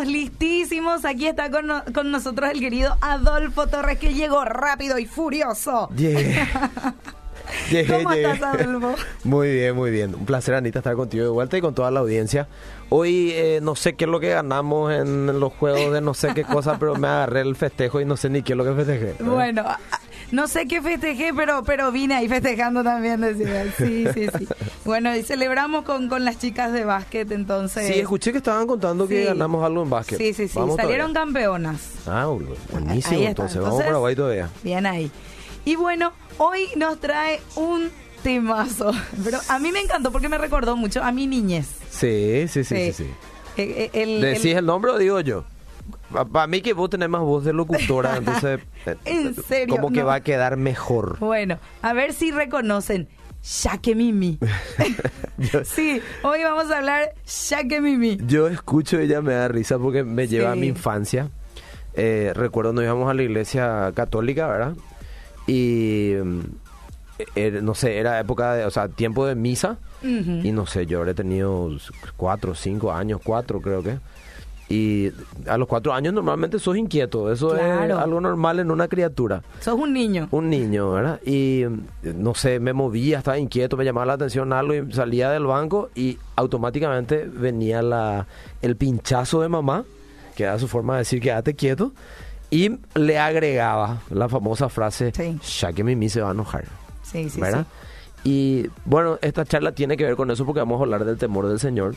estamos listísimos. Aquí está con, no- con nosotros el querido Adolfo Torres, que llegó rápido y furioso. Llegué. Llegué, ¿Cómo llegué. estás, Adolfo? Muy bien, muy bien. Un placer, Anita, estar contigo de vuelta y con toda la audiencia. Hoy eh, no sé qué es lo que ganamos en los juegos de no sé qué cosa, pero me agarré el festejo y no sé ni qué es lo que festejé. Bueno, no sé qué festejé, pero, pero vine ahí festejando también, decía. Sí, sí, sí. Bueno, y celebramos con, con las chicas de básquet, entonces. Sí, escuché que estaban contando que ganamos algo en básquet. Sí, sí, sí. Vamos Salieron todavía. campeonas. Ah, buenísimo. Ahí. Entonces, vamos Entonces- a Paraguay todavía. Bien ahí. Y bueno, hoy nos trae un temazo. Pero a mí me encantó porque me recordó mucho a mi niñez. Sí, sí, sí, sí. sí. Eh, eh, el- ¿Decís el nombre o digo yo? Para mí que vos tenés más voz de locutora, entonces... eh, ¿En serio? Como que No. va a quedar mejor. Bueno, a ver si reconocen. Shaque Mimi. Sí, hoy vamos a hablar Shaque Mimi. Yo escucho ella me da risa porque me lleva a mi infancia. Eh, recuerdo nos íbamos a la iglesia católica, ¿verdad? Y mm, er- no sé, era época de, o sea, tiempo de misa. Y no sé, yo habré tenido cuatro, cinco años, cuatro creo que. Y a los cuatro años normalmente sos inquieto. Eso es algo normal en una criatura. Sos un niño. Un niño, ¿verdad? Y mm, no sé, me movía, estaba inquieto, me llamaba la atención algo y salía del banco y automáticamente venía la, el pinchazo de mamá, que era su forma de decir quédate quieto, y le agregaba la famosa frase, Sí. ya que Mimi se va a enojar, Sí, sí, ¿verdad? Y bueno, esta charla tiene que ver con eso porque vamos a hablar del temor del Señor,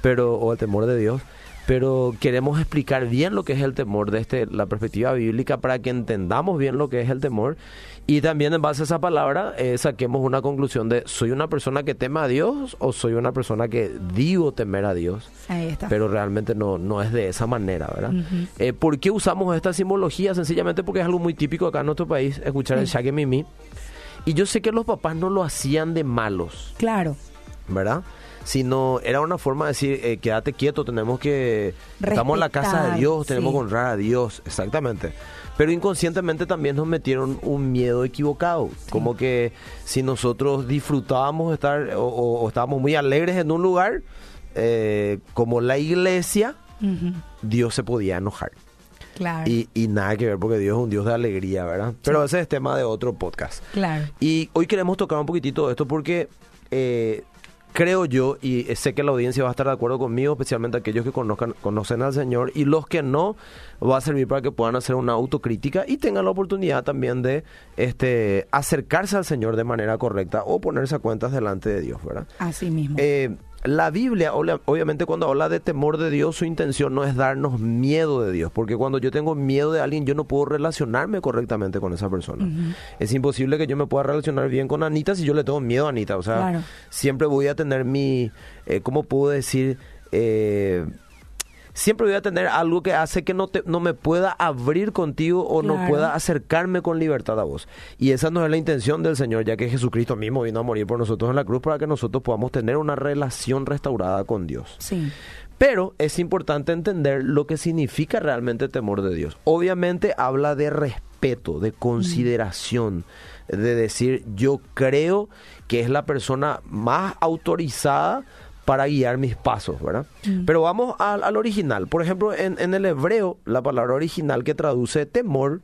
pero o el temor de Dios, pero queremos explicar bien lo que es el temor desde la perspectiva bíblica para que entendamos bien lo que es el temor y también en base a esa palabra eh, saquemos una conclusión de soy una persona que teme a Dios o soy una persona que digo temer a Dios Ahí está. pero realmente no, no es de esa manera, ¿verdad? Eh, ¿Por qué usamos esta simbología? Sencillamente porque es algo muy típico acá en nuestro país, escuchar el. Shaggy Mimi. Y yo sé que los papás no lo hacían de malos, Claro. ¿verdad? Sino era una forma de decir, eh, quédate quieto, tenemos que... Estamos en la casa de Dios, tenemos sí. que honrar a Dios, exactamente. Pero inconscientemente también nos metieron un miedo equivocado, como que si nosotros disfrutábamos estar o, o- o estábamos muy alegres en un lugar, eh, como la iglesia. Dios se podía enojar. Claro. Y, y nada que ver porque Dios es un Dios de alegría, ¿verdad? Pero ese es tema de otro podcast. Claro. Y hoy queremos tocar un poquitito de esto porque eh, creo yo, y sé que la audiencia va a estar de acuerdo conmigo, especialmente aquellos que conozcan, conocen al Señor, y los que no, va a servir para que puedan hacer una autocrítica y tengan la oportunidad también de este, acercarse al Señor de manera correcta o ponerse a cuentas delante de Dios, ¿verdad? Así mismo. Eh, la Biblia, obvia- obviamente cuando habla de temor de Dios, su intención no es darnos miedo de Dios, porque cuando yo tengo miedo de alguien, yo no puedo relacionarme correctamente con esa persona. Es imposible que yo me pueda relacionar bien con Anita si yo le tengo miedo a Anita. O sea, Claro. siempre voy a tener mi, eh, ¿cómo puedo decir? Eh, siempre voy a tener algo que hace que no, te, no me pueda abrir contigo o no pueda acercarme con libertad a vos. Y esa no es la intención del Señor, ya que Jesucristo mismo vino a morir por nosotros en la cruz para que nosotros podamos tener una relación restaurada con Dios. sí. Pero es importante entender lo que significa realmente temor de Dios. Obviamente habla de respeto, de consideración, de decir yo creo que es la persona más autorizada para guiar mis pasos, ¿verdad? Pero vamos al, al original. Por ejemplo, en, en el hebreo, la palabra original que traduce temor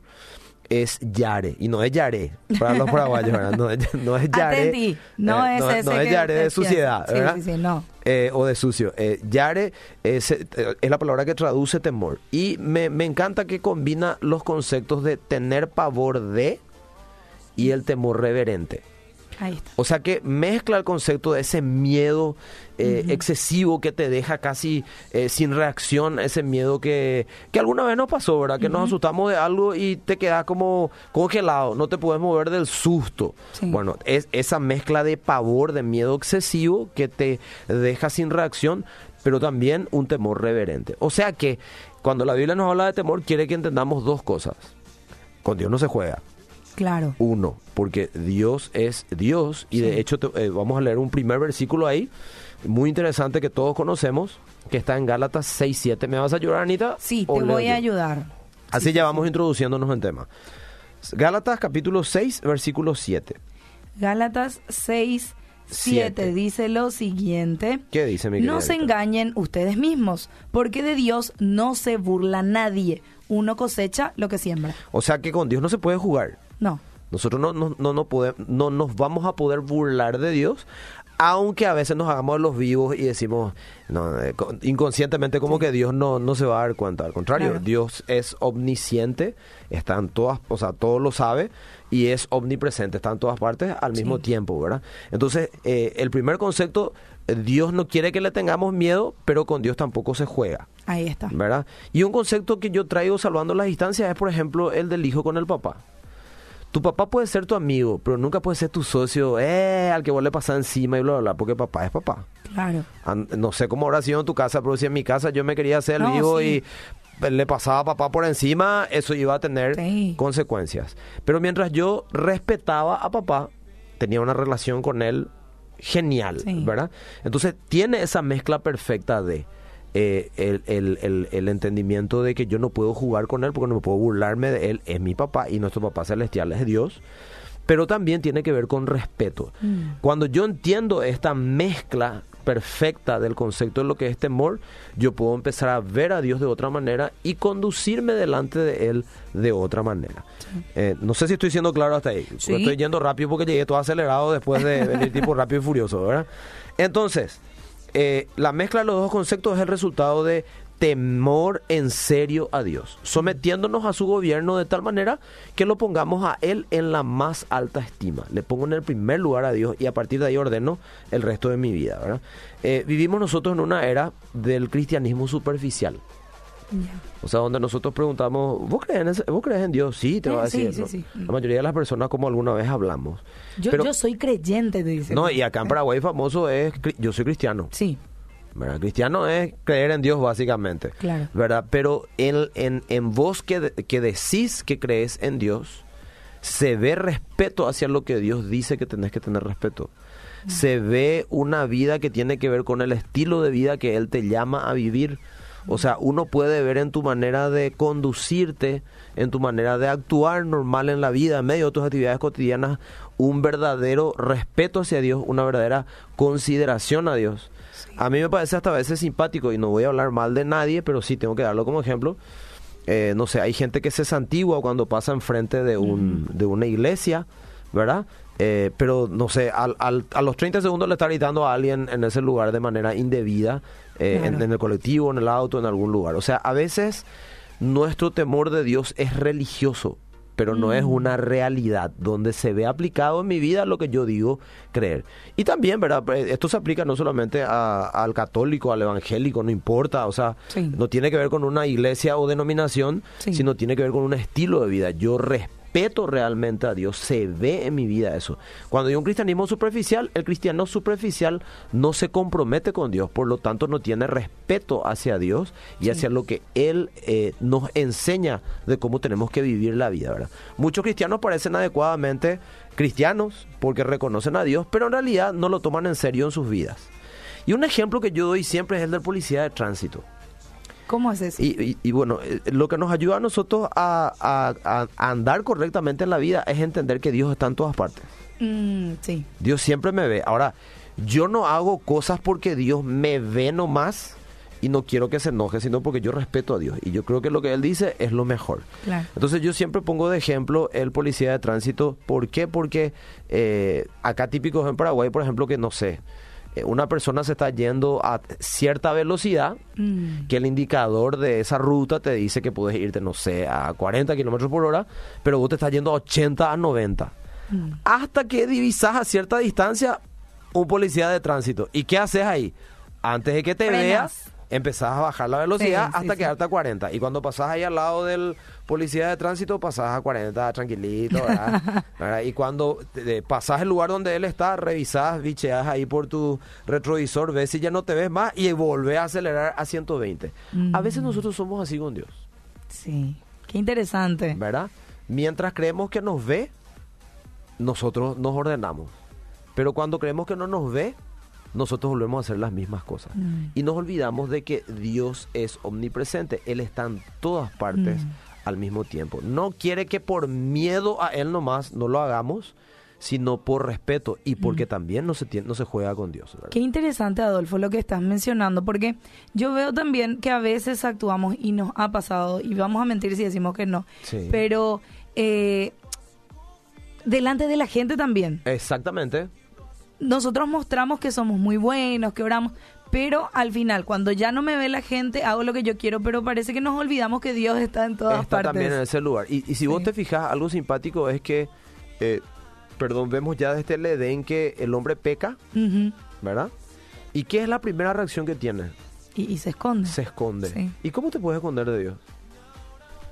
es yare, y no es yare, para los paraguayos, ¿verdad? No es, no es yare. Atendí. No eh, es no, ese no es yare de suciedad. Sí, ¿verdad? sí, sí, no. Eh, o de sucio. Eh, yare es, eh, es la palabra que traduce temor. Y me, me encanta que combina los conceptos de tener pavor de y el temor reverente. Ahí está. O sea que mezcla el concepto de ese miedo eh, excesivo que te deja casi eh, sin reacción, ese miedo que, que alguna vez nos pasó, ¿verdad? Que nos asustamos de algo y te quedas como congelado, no te puedes mover del susto. Sí. Bueno, es esa mezcla de pavor, de miedo excesivo que te deja sin reacción, pero también un temor reverente. O sea que cuando la Biblia nos habla de temor, quiere que entendamos dos cosas. Con Dios no se juega. Claro. Uno, porque Dios es Dios y de hecho te- eh, vamos a leer un primer versículo ahí, muy interesante que todos conocemos, que está en Gálatas 6, 7. ¿Me vas a ayudar, Anita? Sí, ¿O te voy yo? a ayudar. Así ya vamos introduciéndonos en tema. Gálatas capítulo 6, versículo 7. Gálatas 6, 7 dice lo siguiente. ¿Qué dice mi No se engañen ustedes mismos, porque de Dios no se burla nadie. Uno cosecha lo que siembra. O sea que con Dios no se puede jugar. No. Nosotros no, no, no, no, podemos, no nos vamos a poder burlar de Dios, aunque a veces nos hagamos los vivos y decimos no, eh, inconscientemente como que Dios no, no se va a dar cuenta. Al contrario, Dios es omnisciente, está en todas, o sea, todo lo sabe y es omnipresente, está en todas partes al mismo tiempo, ¿verdad? Entonces, eh, el primer concepto, Dios no quiere que le tengamos miedo, pero con Dios tampoco se juega. Ahí está. ¿Verdad? Y un concepto que yo traigo salvando las distancias es, por ejemplo, el del hijo con el papá. Tu papá puede ser tu amigo, pero nunca puede ser tu socio, eh, al que vos le pasas encima y bla, bla, bla, porque papá es papá. Claro. No sé cómo habrá sido en tu casa, pero si en mi casa yo me quería hacer el vivo y le pasaba a papá por encima, eso iba a tener consecuencias. Pero mientras yo respetaba a papá, tenía una relación con él genial, ¿verdad? Entonces tiene esa mezcla perfecta de eh, el, el, el, entendimiento de que yo no puedo jugar con él porque no me puedo burlarme de él, es mi papá y nuestro papá celestial es Dios. Pero también tiene que ver con respeto. Mm. Cuando yo entiendo esta mezcla perfecta del concepto de lo que es temor, yo puedo empezar a ver a Dios de otra manera y conducirme delante de Él de otra manera. Eh, no sé si estoy siendo claro hasta ahí. Estoy yendo rápido porque llegué todo acelerado después de venir tipo rápido y furioso, ¿verdad? Entonces, eh, la mezcla de los dos conceptos es el resultado de temor en serio a Dios, sometiéndonos a su gobierno de tal manera que lo pongamos a Él en la más alta estima. Le pongo en el primer lugar a Dios y a partir de ahí ordeno el resto de mi vida. Eh, vivimos nosotros en una era del cristianismo superficial. O sea, donde nosotros preguntamos, ¿vos crees en, ¿vos crees en Dios? Sí, te va a decir. La mayoría de las personas, como alguna vez hablamos. Yo, yo soy creyente, te dice. No, y acá en Paraguay famoso es, yo soy cristiano. Sí. ¿verdad? Cristiano es creer en Dios básicamente. Claro. ¿Verdad? Pero en, en, en vos que, que decís que crees en Dios, se ve respeto hacia lo que Dios dice que tenés que tener respeto. Se ve una vida que tiene que ver con el estilo de vida que Él te llama a vivir o sea, uno puede ver en tu manera de conducirte, en tu manera de actuar normal en la vida, en medio de tus actividades cotidianas, un verdadero respeto hacia Dios, una verdadera consideración a Dios. A mí me parece hasta a veces simpático, y no voy a hablar mal de nadie, pero sí tengo que darlo como ejemplo. Eh, no sé, hay gente que se santigua cuando pasa enfrente de, un, de una iglesia, ¿verdad? Eh, pero no sé, al, al, a los 30 segundos le está gritando a alguien en ese lugar de manera indebida, eh, en, el colectivo, en el auto, en algún lugar. O sea, a veces nuestro temor de Dios es religioso, pero no es mm. una realidad donde se ve aplicado en mi vida lo que yo digo creer. Y también, ¿verdad? Pues, esto se aplica no solamente al católico, al evangélico, no importa, o sea, no tiene que ver con una iglesia o denominación, sino tiene que ver con un estilo de vida. Yo respeto respeto realmente a Dios, se ve en mi vida eso. Cuando hay un cristianismo superficial, el cristiano superficial no se compromete con Dios, por lo tanto no tiene respeto hacia Dios y hacia lo que Él eh, nos enseña de cómo tenemos que vivir la vida. ¿verdad? Muchos cristianos parecen adecuadamente cristianos porque reconocen a Dios, pero en realidad no lo toman en serio en sus vidas. Y un ejemplo que yo doy siempre es el del policía de tránsito. ¿Cómo es eso? Y, bueno, eh, lo que nos ayuda a nosotros a, andar correctamente en la vida es entender que Dios está en todas partes. Mm, sí. Dios siempre me ve. Ahora, yo no hago cosas porque Dios me ve nomás y no quiero que se enoje, sino porque yo respeto a Dios. Y yo creo que lo que Él dice es lo mejor. Entonces yo siempre pongo de ejemplo el policía de tránsito. ¿Por qué? Porque eh, acá típicos en Paraguay, por ejemplo, que no sé una persona se está yendo a cierta velocidad, mm. que el indicador de esa ruta te dice que puedes irte, no sé, a 40 kilómetros por hora, pero vos te estás yendo a 80 a 90. Mm. Hasta que divisas a cierta distancia un policía de tránsito. ¿Y qué haces ahí? Antes de que te veas empezás a bajar la velocidad hasta quedarte a 40. Y cuando pasás ahí al lado del policía de tránsito, pasás a 40 tranquilito, ¿verdad? Y cuando pasás el lugar donde él está, revisás, bicheás ahí por tu retrovisor, ves si ya no te ves más y volvés a acelerar a 120. A veces mm. nosotros somos así con Dios. Sí, qué interesante. ¿Verdad? Mientras creemos que nos ve, nosotros nos ordenamos. Pero cuando creemos que no nos ve, nosotros volvemos a hacer las mismas cosas. Mm. Y nos olvidamos de que Dios es omnipresente, Él está en todas partes mm. al mismo tiempo. No quiere que por miedo a Él nomás no lo hagamos, sino por respeto y porque también no se, tiene, no se juega con Dios. ¿verdad? Qué interesante, Adolfo, lo que estás mencionando, porque yo veo también que a veces actuamos y nos ha pasado, y vamos a mentir si decimos que no, Sí. pero eh, delante de la gente también. Exactamente. Nosotros mostramos que somos muy buenos, que oramos, pero al final, cuando ya no me ve la gente, hago lo que yo quiero, pero parece que nos olvidamos que Dios está en todas Está partes. también en ese lugar. Y, y si vos te fijas, algo simpático es que, eh, perdón, vemos ya desde el Edén que el hombre peca. ¿verdad? ¿Y qué es la primera reacción que tiene? y, y se esconde. Se esconde. Sí. ¿Y cómo te puedes esconder de Dios?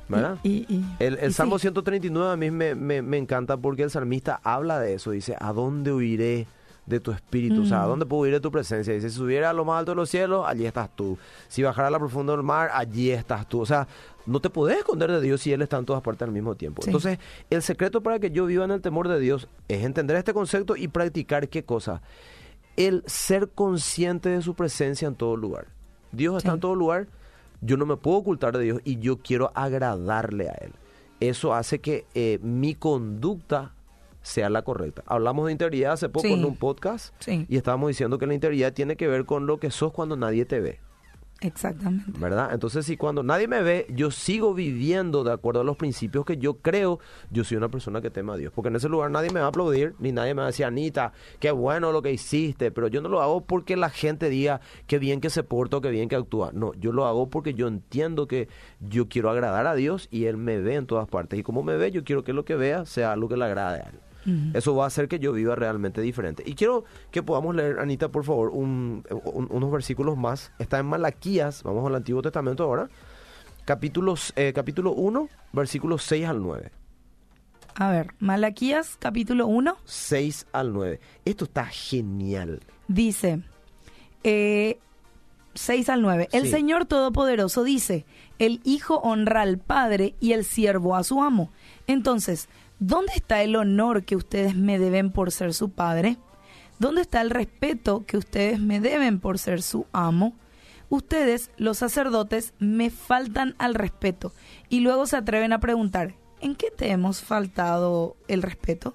¿Verdad? Y- El, el y Salmo sí. 139 a mí me, me- me encanta porque el salmista habla de eso. Dice, ¿a dónde huiré de tu espíritu? O sea, ¿a Mm. dónde puedo huir de tu presencia? Dice, si subiera a lo más alto de los cielos, allí estás tú. Si bajara a la profunda del mar, allí estás tú. O sea, no te podés esconder de Dios si Él está en todas partes al mismo tiempo. Sí. Entonces, el secreto para que yo viva en el temor de Dios es entender este concepto y practicar qué cosa. El ser consciente de su presencia en todo lugar. Dios está Sí. en todo lugar, yo no me puedo ocultar de Dios y yo quiero agradarle a Él. Eso hace que eh, mi conducta sea la correcta. Hablamos de integridad hace poco Sí. en un podcast Sí. y estábamos diciendo que la integridad tiene que ver con lo que sos cuando nadie te ve. Exactamente. ¿verdad? Entonces, si cuando nadie me ve, yo sigo viviendo de acuerdo a los principios que yo creo, yo soy una persona que teme a Dios. Porque en ese lugar nadie me va a aplaudir, ni nadie me va a decir, Anita, qué bueno lo que hiciste, pero yo no lo hago porque la gente diga qué bien que se porta o qué bien que actúa. No, yo lo hago porque yo entiendo que yo quiero agradar a Dios y Él me ve en todas partes. Y como me ve, yo quiero que lo que vea sea algo que le agrade a Él. Eso va a hacer que yo viva realmente diferente. Y quiero que podamos leer, Anita, por favor, un- un- unos versículos más. Está en Malaquías, vamos al Antiguo Testamento ahora. Capítulos, eh, capítulo 1, versículos 6 al 9. A ver, Malaquías capítulo 1 6 al 9. Esto está genial. dice, eh, 6 al 9, el Sí. Señor Todopoderoso dice, el Hijo honra al Padre y el siervo a su amo. Entonces, ¿dónde está el honor que ustedes me deben por ser su Padre? ¿Dónde está el respeto que ustedes me deben por ser su amo? Ustedes, los sacerdotes, me faltan al respeto y luego se atreven a preguntar, ¿en qué te hemos faltado el respeto?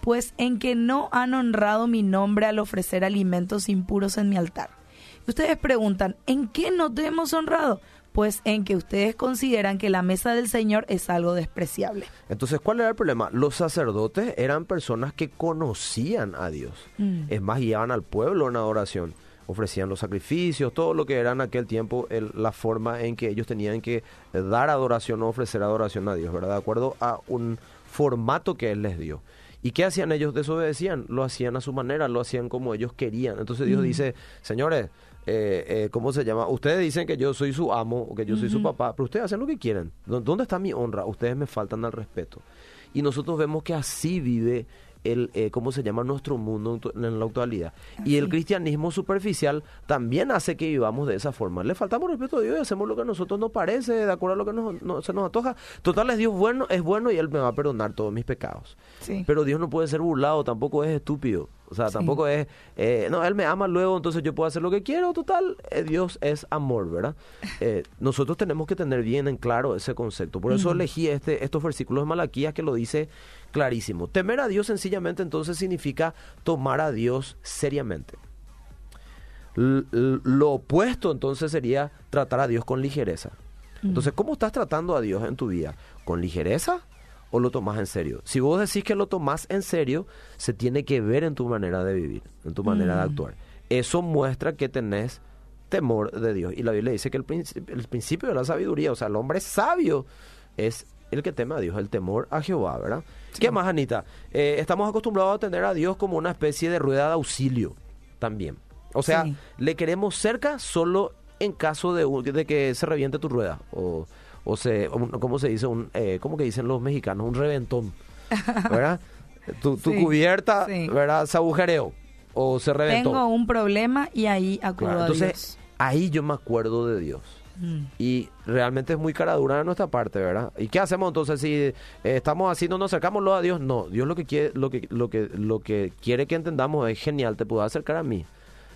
Pues en que no han honrado mi nombre al ofrecer alimentos impuros en mi altar. Ustedes preguntan, ¿en qué no te hemos honrado? Pues en que ustedes consideran que la mesa del Señor es algo despreciable. Entonces, ¿cuál era el problema? Los sacerdotes eran personas que conocían a Dios. Mm. Es más, guiaban al pueblo en adoración. Ofrecían los sacrificios, todo lo que era en aquel tiempo el- la forma en que ellos tenían que dar adoración o ofrecer adoración a Dios, ¿verdad? De acuerdo a un formato que Él les dio. ¿Y qué hacían ellos? Desobedecían, lo hacían a su manera, lo hacían como ellos querían. Entonces Dios Mm. dice, señores, eh, eh, ¿cómo se llama? Ustedes dicen que yo soy su amo o que yo soy su papá, pero ustedes hacen lo que quieren. ¿Dó- ¿Dónde está mi honra? Ustedes me faltan al respeto. Y nosotros vemos que así vive el, eh, ¿cómo se llama? Nuestro mundo en la actualidad. Y el cristianismo superficial también hace que vivamos de esa forma. Le faltamos respeto a Dios y hacemos lo que a nosotros nos parece, de acuerdo a lo que nos, no- se nos antoja. Total, es Dios bueno, es bueno y Él me va a perdonar todos mis pecados. Sí. Pero Dios no puede ser burlado, tampoco es estúpido. O sea, Sí. tampoco es, eh, no, Él me ama luego, entonces yo puedo hacer lo que quiero. Total, eh, Dios es amor, ¿verdad? Eh, nosotros tenemos que tener bien en claro ese concepto. Por eso elegí este, estos versículos de Malaquías que lo dice clarísimo. Temer a Dios sencillamente entonces significa tomar a Dios seriamente. L- lo opuesto entonces sería tratar a Dios con ligereza. Entonces, ¿cómo estás tratando a Dios en tu vida? ¿Con ligereza o lo tomas en serio? Si vos decís que lo tomás en serio, se tiene que ver en tu manera de vivir, en tu manera de actuar. Eso muestra que tenés temor de Dios. Y la Biblia dice que el, el principio de la sabiduría, o sea, el hombre sabio es el que teme a Dios, el temor a Jehová, ¿verdad? ¿Qué más, Anita? Eh, estamos acostumbrados a tener a Dios como una especie de rueda de auxilio también. O sea, Sí. le queremos cerca solo en caso de, que se reviente tu rueda. O, o se, un- ¿cómo se dice? Un, eh, ¿Cómo que dicen los mexicanos? Un reventón. ¿Verdad? tu tu Sí, cubierta. ¿verdad? Se agujereó. O se reventó. Tengo un problema y ahí acudo Claro, a entonces, ahí yo me acuerdo de Dios. Mm. Y realmente es muy cara dura de nuestra parte, ¿verdad? ¿Y qué hacemos entonces si eh, estamos así, no nos acercamos a Dios? No, Dios lo que quiere, lo que, lo que, lo que quiere que entendamos es genial, te puedo acercar a mí,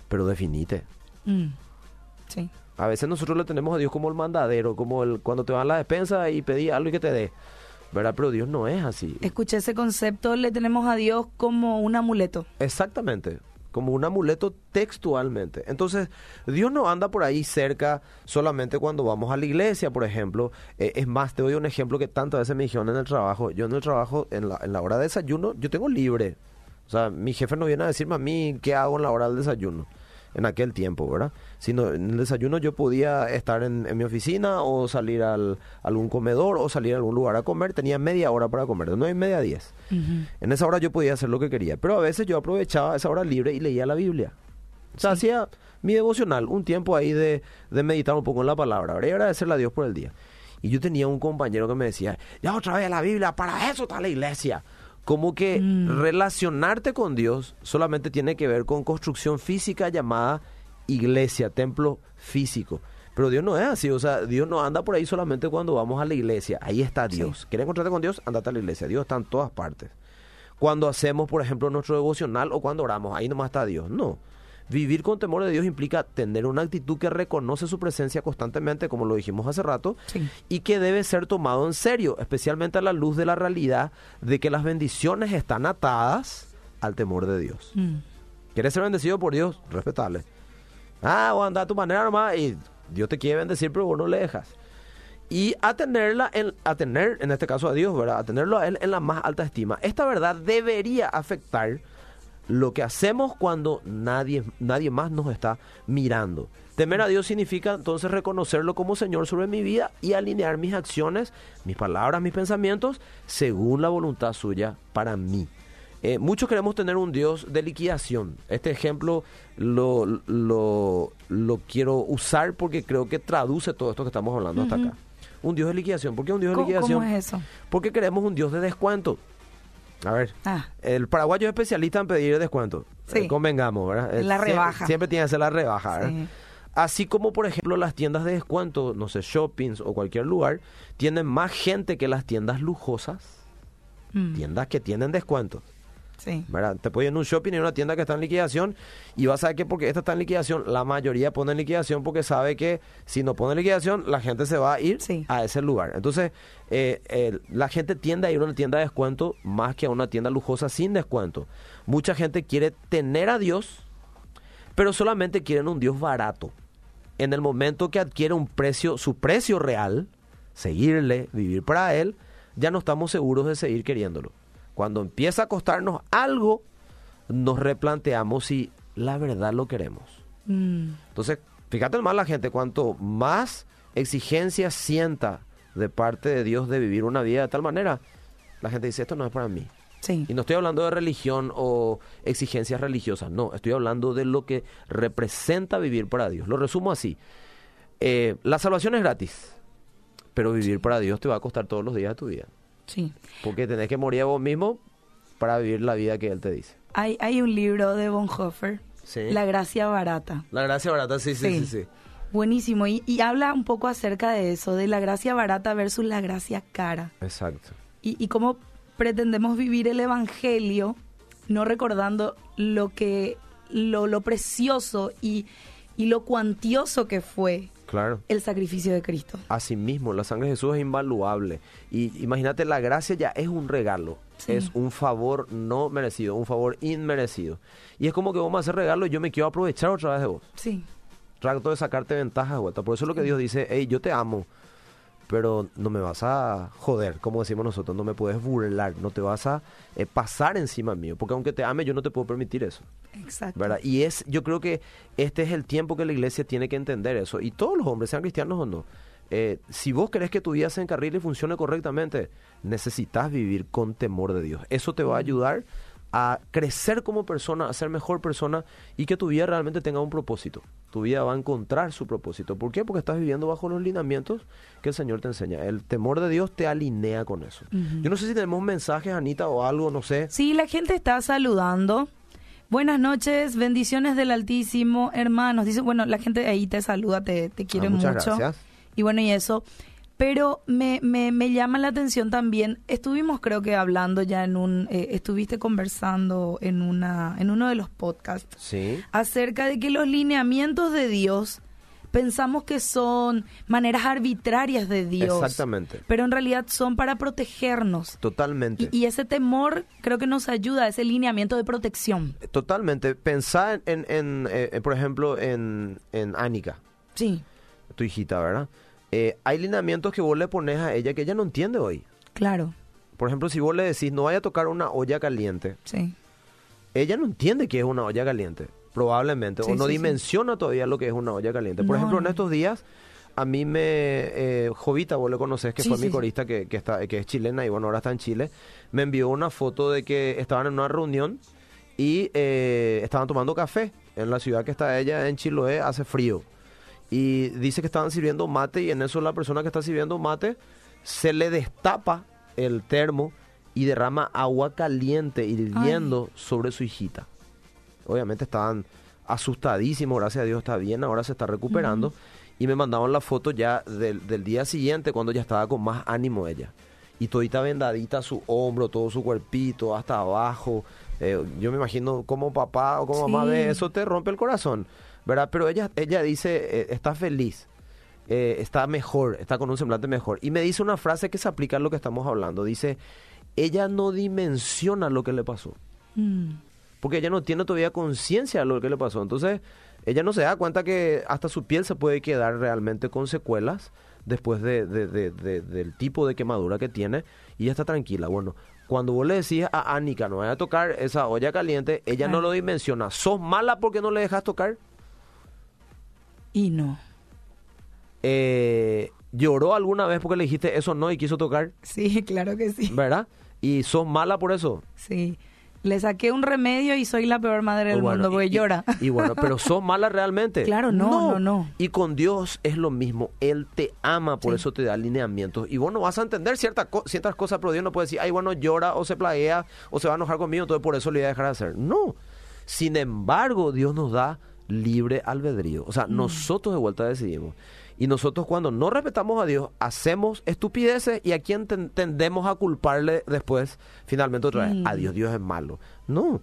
pero definite. Mm. Sí. A veces nosotros le tenemos a Dios como el mandadero, como el cuando te van a la despensa y pedí algo y que te dé. ¿verdad? Pero Dios no es así. Escuché ese concepto, le tenemos a Dios como un amuleto. Exactamente, como un amuleto textualmente. Entonces, Dios no anda por ahí cerca solamente cuando vamos a la iglesia, por ejemplo. Eh, es más, te doy un ejemplo que tantas veces me dijeron en el trabajo. Yo en el trabajo, en la, en la hora de desayuno, yo tengo libre. O sea, mi jefe no viene a decirme a mí qué hago en la hora del desayuno en aquel tiempo, ¿verdad? Sino en el desayuno yo podía estar en, mi oficina o salir al, a algún comedor o salir a algún lugar a comer. Tenía media hora para comer, de nueve y media a diez. En esa hora yo podía hacer lo que quería, pero a veces yo aprovechaba esa hora libre y leía la Biblia. O sea, hacía mi devocional, un tiempo ahí de, de meditar un poco en la palabra, y agradecerle a Dios por el día. Y yo tenía un compañero que me decía, ya otra vez la Biblia, para eso está la iglesia como que mm. relacionarte con Dios solamente tiene que ver con construcción física llamada iglesia, templo físico. Pero Dios no es así, o sea, Dios no anda por ahí solamente cuando vamos a la iglesia. Ahí está Dios. ¿Quieres encontrarte con Dios? Andate a la iglesia. Dios está en todas partes. Cuando hacemos, por ejemplo, nuestro devocional o cuando oramos, ahí nomás está Dios. No. Vivir con temor de Dios implica tener una actitud que reconoce su presencia constantemente, como lo dijimos hace rato, y que debe ser tomado en serio, especialmente a la luz de la realidad de que las bendiciones están atadas al temor de Dios. Mm. ¿Quieres ser bendecido por Dios? Respetable. Ah, o anda a tu manera nomás y Dios te quiere bendecir, pero vos no le dejas. Y a tenerla en, a tener, en este caso a Dios, ¿verdad? A tenerlo a Él en la más alta estima. Esta verdad debería afectar lo que hacemos cuando nadie, nadie más nos está mirando. Temer a Dios significa entonces reconocerlo como Señor sobre mi vida y alinear mis acciones, mis palabras, mis pensamientos según la voluntad suya para mí. Eh, muchos queremos tener un Dios de liquidación. Este ejemplo lo, lo, quiero usar porque creo que traduce todo esto que estamos hablando hasta acá. Un Dios de liquidación. ¿Por qué un Dios de liquidación? ¿Cómo es eso? Porque queremos un Dios de descuento. A ver, ah. el paraguayo es especialista en pedir descuento. Sí. Eh, convengamos, ¿verdad? La rebaja. Siempre, tiene que ser la rebaja, Así como, por ejemplo, las tiendas de descuento, no sé, shoppings o cualquier lugar, tienen más gente que las tiendas lujosas. Mm. Tiendas que tienen descuentos. Te puedes ir en un shopping y en una tienda que está en liquidación y vas a ver que porque esta está en liquidación, la mayoría pone en liquidación porque sabe que si no pone en liquidación, la gente se va a ir a ese lugar. Entonces, eh, la gente tiende a ir a una tienda de descuento más que a una tienda lujosa sin descuento. Mucha gente quiere tener a Dios, pero solamente quieren un Dios barato. En el momento que adquiere un precio, su precio real, seguirle, vivir para Él, ya no estamos seguros de seguir queriéndolo. Cuando empieza a costarnos algo, nos replanteamos si la verdad lo queremos. Mm. Entonces, fíjate mal la gente, cuanto más exigencia sienta de parte de Dios de vivir una vida de tal manera, la gente dice, esto no es para mí. Y no estoy hablando de religión o exigencias religiosas, no, estoy hablando de lo que representa vivir para Dios. Lo resumo así. Eh, la salvación es gratis, pero vivir para Dios te va a costar todos los días de tu vida. Sí. Porque tenés que morir a vos mismo para vivir la vida que Él te dice. Hay, hay un libro de Bonhoeffer, La Gracia Barata. La Gracia Barata, sí, sí, sí. sí, Buenísimo. Y, y, habla un poco acerca de eso, de la gracia barata versus la gracia cara. Exacto. Y, y cómo pretendemos vivir el Evangelio no recordando lo que, lo, lo precioso y, y lo cuantioso que fue Claro. El sacrificio de Cristo. Asimismo, la sangre de Jesús es invaluable. Y imagínate, la gracia ya es un regalo. Es un favor no merecido, un favor inmerecido. Y es como que vos me haces regalo y yo me quiero aprovechar otra vez de vos. Sí. Trato de sacarte ventajas, vuelta. Por eso es lo que Dios dice, hey, yo te amo pero no me vas a joder, como decimos nosotros, no me puedes burlar, no te vas a eh, pasar encima mío, porque aunque te ame yo no te puedo permitir eso. Exacto. ¿verdad? Y es, yo creo que este es el tiempo que la iglesia tiene que entender eso, y todos los hombres, sean cristianos o no, eh, si vos querés que tu vida se encarrile y funcione correctamente, necesitas vivir con temor de Dios. Eso te va a ayudar a crecer como persona, a ser mejor persona y que tu vida realmente tenga un propósito. Tu vida va a encontrar su propósito. ¿Por qué? Porque estás viviendo bajo los lineamientos que el Señor te enseña. El temor de Dios te alinea con eso. Yo no sé si tenemos mensajes, Anita, o algo, no sé. Sí, la gente está saludando. Buenas noches, bendiciones del Altísimo, hermanos. Dice, bueno, la gente ahí te saluda, te, te quiere ah, mucho. Gracias. Y bueno, y eso. Pero me, me, me, llama la atención también, estuvimos creo que hablando ya en un, eh, estuviste conversando en, una, en uno de los podcasts ¿Sí? acerca de que los lineamientos de Dios pensamos que son maneras arbitrarias de Dios. Exactamente. Pero en realidad son para protegernos. Totalmente. Y, y ese temor creo que nos ayuda, ese lineamiento de protección. Totalmente. Pensá en, en, eh, por ejemplo, en, en Anika, Sí, tu hijita, ¿verdad? Eh, hay lineamientos que vos le pones a ella que ella no entiende hoy. claro, Por ejemplo, si vos le decís no vaya a tocar una olla caliente, sí. ella no entiende qué es una olla caliente, probablemente, Sí, o no sí, dimensiona todavía lo que es una olla caliente. Por No, ejemplo, en estos días, a mí me... Eh, Jovita, vos le conocés, que Sí, fue sí, mi sí. corista, que, que, está, que es chilena y bueno, ahora está en Chile, me envió una foto de que estaban en una reunión y eh, estaban tomando café en la ciudad que está ella, en Chiloé, hace frío. Y dice que estaban sirviendo mate y en eso la persona que está sirviendo mate se le destapa el termo y derrama agua caliente hirviendo sobre su hijita. Obviamente estaban asustadísimos, gracias a Dios está bien, ahora se está recuperando. Y me mandaban la foto ya del, del día siguiente cuando ya estaba con más ánimo ella. Y todita vendadita su hombro, todo su cuerpito, hasta abajo. Eh, yo me imagino como papá o como mamá ve eso, te rompe el corazón, ¿verdad? Pero ella, ella dice, eh, está feliz, eh, está mejor, está con un semblante mejor. Y me dice una frase que se aplica a lo que estamos hablando. Dice, ella no dimensiona lo que le pasó Mm, porque ella no tiene todavía conciencia de lo que le pasó. Entonces, ella no se da cuenta que hasta su piel se puede quedar realmente con secuelas después de, de- de- de- del tipo de quemadura que tiene y ella está tranquila. Bueno, cuando vos le decís a Anika no vaya a tocar esa olla caliente, ella no lo dimensiona. ¿Sos mala porque no le dejas tocar? Y no. Eh, ¿Lloró alguna vez porque le dijiste eso no y quiso tocar? Sí, claro que sí. ¿Verdad? ¿Y sos mala por eso? Sí. Le saqué un remedio y soy la peor madre del Bueno, mundo porque y- y- llora. Y, bueno, pero ¿sos mala realmente? Claro, no, no, no. Y con Dios es lo mismo. Él te ama, por Sí. eso te da alineamientos. Y vos no vas a entender cierta co- ciertas cosas, pero Dios no puede decir, ay, bueno, llora o se plaguea o se va a enojar conmigo, entonces por eso le voy a dejar de hacer. No. Sin embargo, Dios nos da libre albedrío. O Mm. sea, nosotros de vuelta decidimos. Y nosotros cuando no respetamos a Dios, hacemos estupideces y a quién ten- tendemos a culparle después, finalmente otra vez, Mm. a Dios, Dios es malo. No.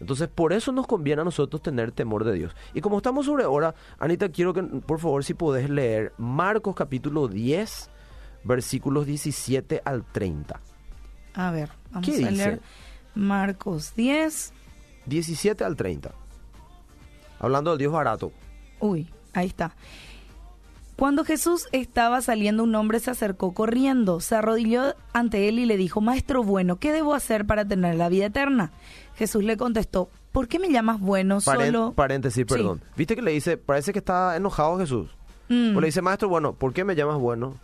Entonces, por eso nos conviene a nosotros tener temor de Dios. Y como estamos sobre hora, Anita, quiero que, por favor, si podés leer Marcos capítulo 10, versículos 17 al 30. A ver, vamos ¿Qué a dice? leer Marcos 10. 17 al 30. Hablando del Dios barato. Uy, ahí está. Cuando Jesús estaba saliendo, un hombre se acercó corriendo, se arrodilló ante él y le dijo, Maestro bueno, ¿qué debo hacer para tener la vida eterna? Jesús le contestó, ¿por qué me llamas bueno Paren- solo? Paréntesis, perdón. ¿Viste que le dice, parece que está enojado Jesús? Mm, O le dice, maestro, bueno, ¿por qué me llamas bueno?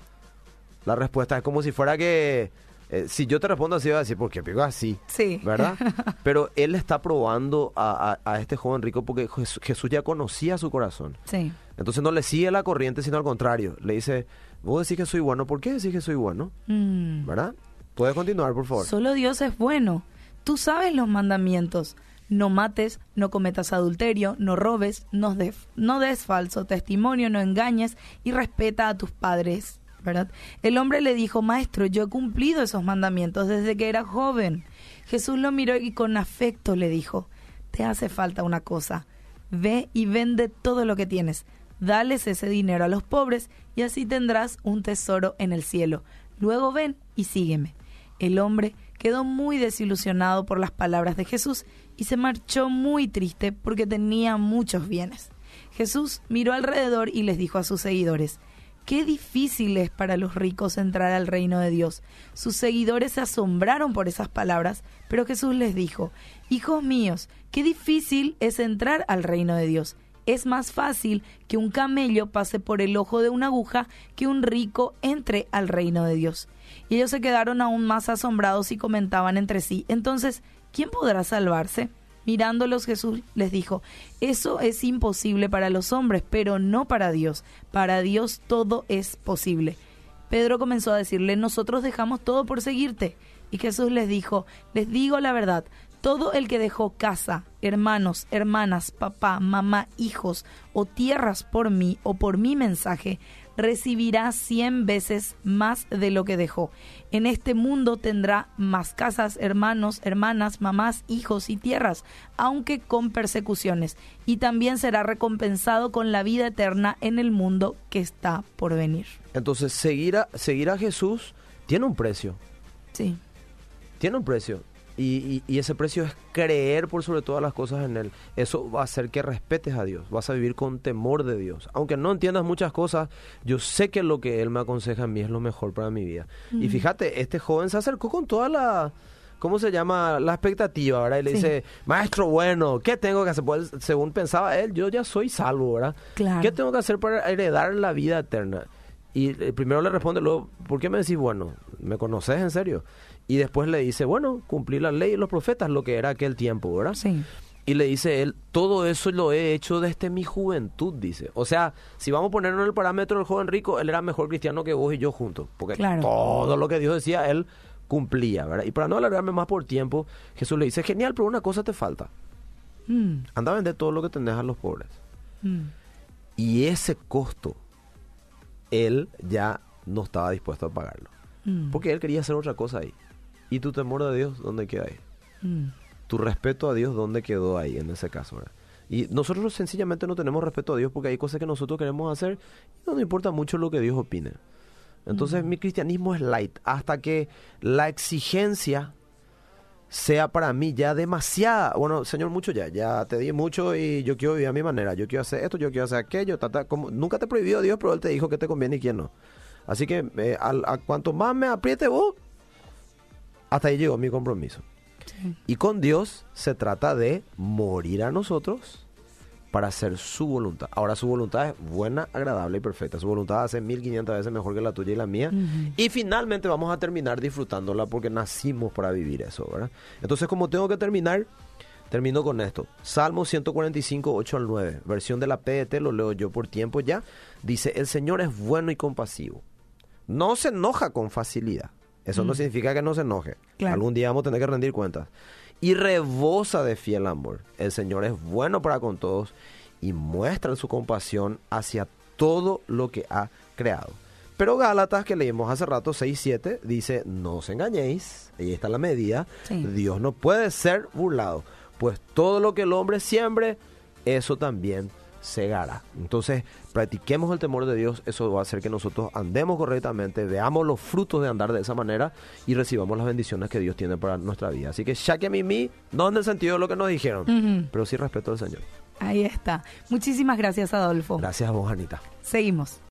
La respuesta es como si fuera que, eh, si yo te respondo así, va a decir, ¿por qué así? sí. ¿verdad? Pero él está probando a, a- a este joven rico porque Jes- Jesús ya conocía su corazón. Sí. Entonces no le sigue la corriente, sino al contrario. Le dice, vos decís que soy bueno, ¿por qué decís que soy bueno? Mm. ¿Verdad? Puedes continuar, por favor. Solo Dios es bueno. Tú sabes los mandamientos. No mates, no cometas adulterio, no robes, no des, no des falso testimonio, no engañes y respeta a tus padres. El hombre le dijo, Maestro, yo he cumplido esos mandamientos desde que era joven. Jesús lo miró y con afecto le dijo, Te hace falta una cosa. Ve y vende todo lo que tienes. Dales ese dinero a los pobres y así tendrás un tesoro en el cielo. Luego ven y sígueme. El hombre quedó muy desilusionado por las palabras de Jesús y se marchó muy triste porque tenía muchos bienes. Jesús miró alrededor y les dijo a sus seguidores, Qué difícil es para los ricos entrar al reino de Dios. Sus seguidores se asombraron por esas palabras, pero Jesús les dijo, Hijos míos, qué difícil es entrar al reino de Dios. Es más fácil que un camello pase por el ojo de una aguja que un rico entre al reino de Dios. Y ellos se quedaron aún más asombrados y comentaban entre sí, entonces, ¿quién podrá salvarse? Mirándolos Jesús les dijo, eso es imposible para los hombres, pero no para Dios. Para Dios todo es posible. Pedro comenzó a decirle, nosotros dejamos todo por seguirte. Y Jesús les dijo, les digo la verdad, todo el que dejó casa, hermanos, hermanas, papá, mamá, hijos o tierras por mí o por mi mensaje, recibirá cien veces más de lo que dejó. En este mundo tendrá más casas, hermanos, hermanas, mamás, hijos y tierras, aunque con persecuciones, y también será recompensado con la vida eterna en el mundo que está por venir. Entonces, seguir a, seguir a Jesús tiene un precio. Sí. Tiene un precio. Y, y, ese precio es creer por sobre todas las cosas en Él. Eso va a hacer que respetes a Dios, vas a vivir con temor de Dios. Aunque no entiendas muchas cosas, yo sé que lo que Él me aconseja a mí es lo mejor para mi vida. Y fíjate, este joven se acercó con toda la... ¿Cómo se llama? La expectativa, ¿verdad? Y le dice, maestro bueno, ¿qué tengo que hacer? Pues, según pensaba él, yo ya soy salvo, ¿verdad? Claro. ¿Qué tengo que hacer para heredar la vida eterna? Y eh, primero le responde, luego, ¿por qué me decís, bueno, ¿me conoces en serio? Y después le dice, bueno, cumplí la ley y los profetas, lo que era aquel tiempo, ¿verdad? Sí. Y le dice él, todo eso lo he hecho desde mi juventud, dice. O sea, si vamos a ponernos en el parámetro del joven rico, él era mejor cristiano que vos y yo juntos. Porque todo lo que Dios decía, él cumplía, ¿verdad? Y para no alargarme más por tiempo, Jesús le dice, genial, pero una cosa te falta. Mm. Anda a vender todo lo que tenés a los pobres. Mm. Y ese costo, él ya no estaba dispuesto a pagarlo. Mm. Porque él quería hacer otra cosa ahí. ¿Y tu temor a Dios dónde queda ahí? Mm. Tu respeto a Dios dónde quedó ahí en ese caso, Y nosotros sencillamente no tenemos respeto a Dios porque hay cosas que nosotros queremos hacer y no nos importa mucho lo que Dios opine. Entonces mm. mi cristianismo es light hasta que la exigencia sea para mí ya demasiada. Bueno, Señor, mucho ya, ya te di mucho y yo quiero vivir a mi manera. Yo quiero hacer esto, yo quiero hacer aquello. como, nunca te prohibió Dios, pero Él te dijo que te conviene y quién no. Así que eh, a cuanto más me apriete vos, hasta ahí llegó mi compromiso. Y con Dios se trata de morir a nosotros para hacer su voluntad. Ahora su voluntad es buena, agradable y perfecta. Su voluntad hace 1500 veces mejor que la tuya y la mía. Y finalmente vamos a terminar disfrutándola porque nacimos para vivir eso, ¿verdad? Entonces como tengo que terminar, termino con esto. Salmo 145, 8 al 9. Versión de la PDT, lo leo yo por tiempo ya. Dice, el Señor es bueno y compasivo. No se enoja con facilidad eso no significa que no se enoje. Algún día vamos a tener que rendir cuentas. Y rebosa de fiel amor. El Señor es bueno para con todos y muestra su compasión hacia todo lo que ha creado. Pero Gálatas, que leímos hace rato, 6-7, dice, no os engañéis, ahí está la medida, Dios no puede ser burlado, pues todo lo que el hombre siembre, eso también cegará. Entonces, practiquemos el temor de Dios, eso va a hacer que nosotros andemos correctamente, veamos los frutos de andar de esa manera y recibamos las bendiciones que Dios tiene para nuestra vida. Así que ya mi mi, no en el sentido de lo que nos dijeron, pero sí respeto al Señor. Ahí está. Muchísimas gracias, Adolfo. Gracias a vos, Anita. Seguimos.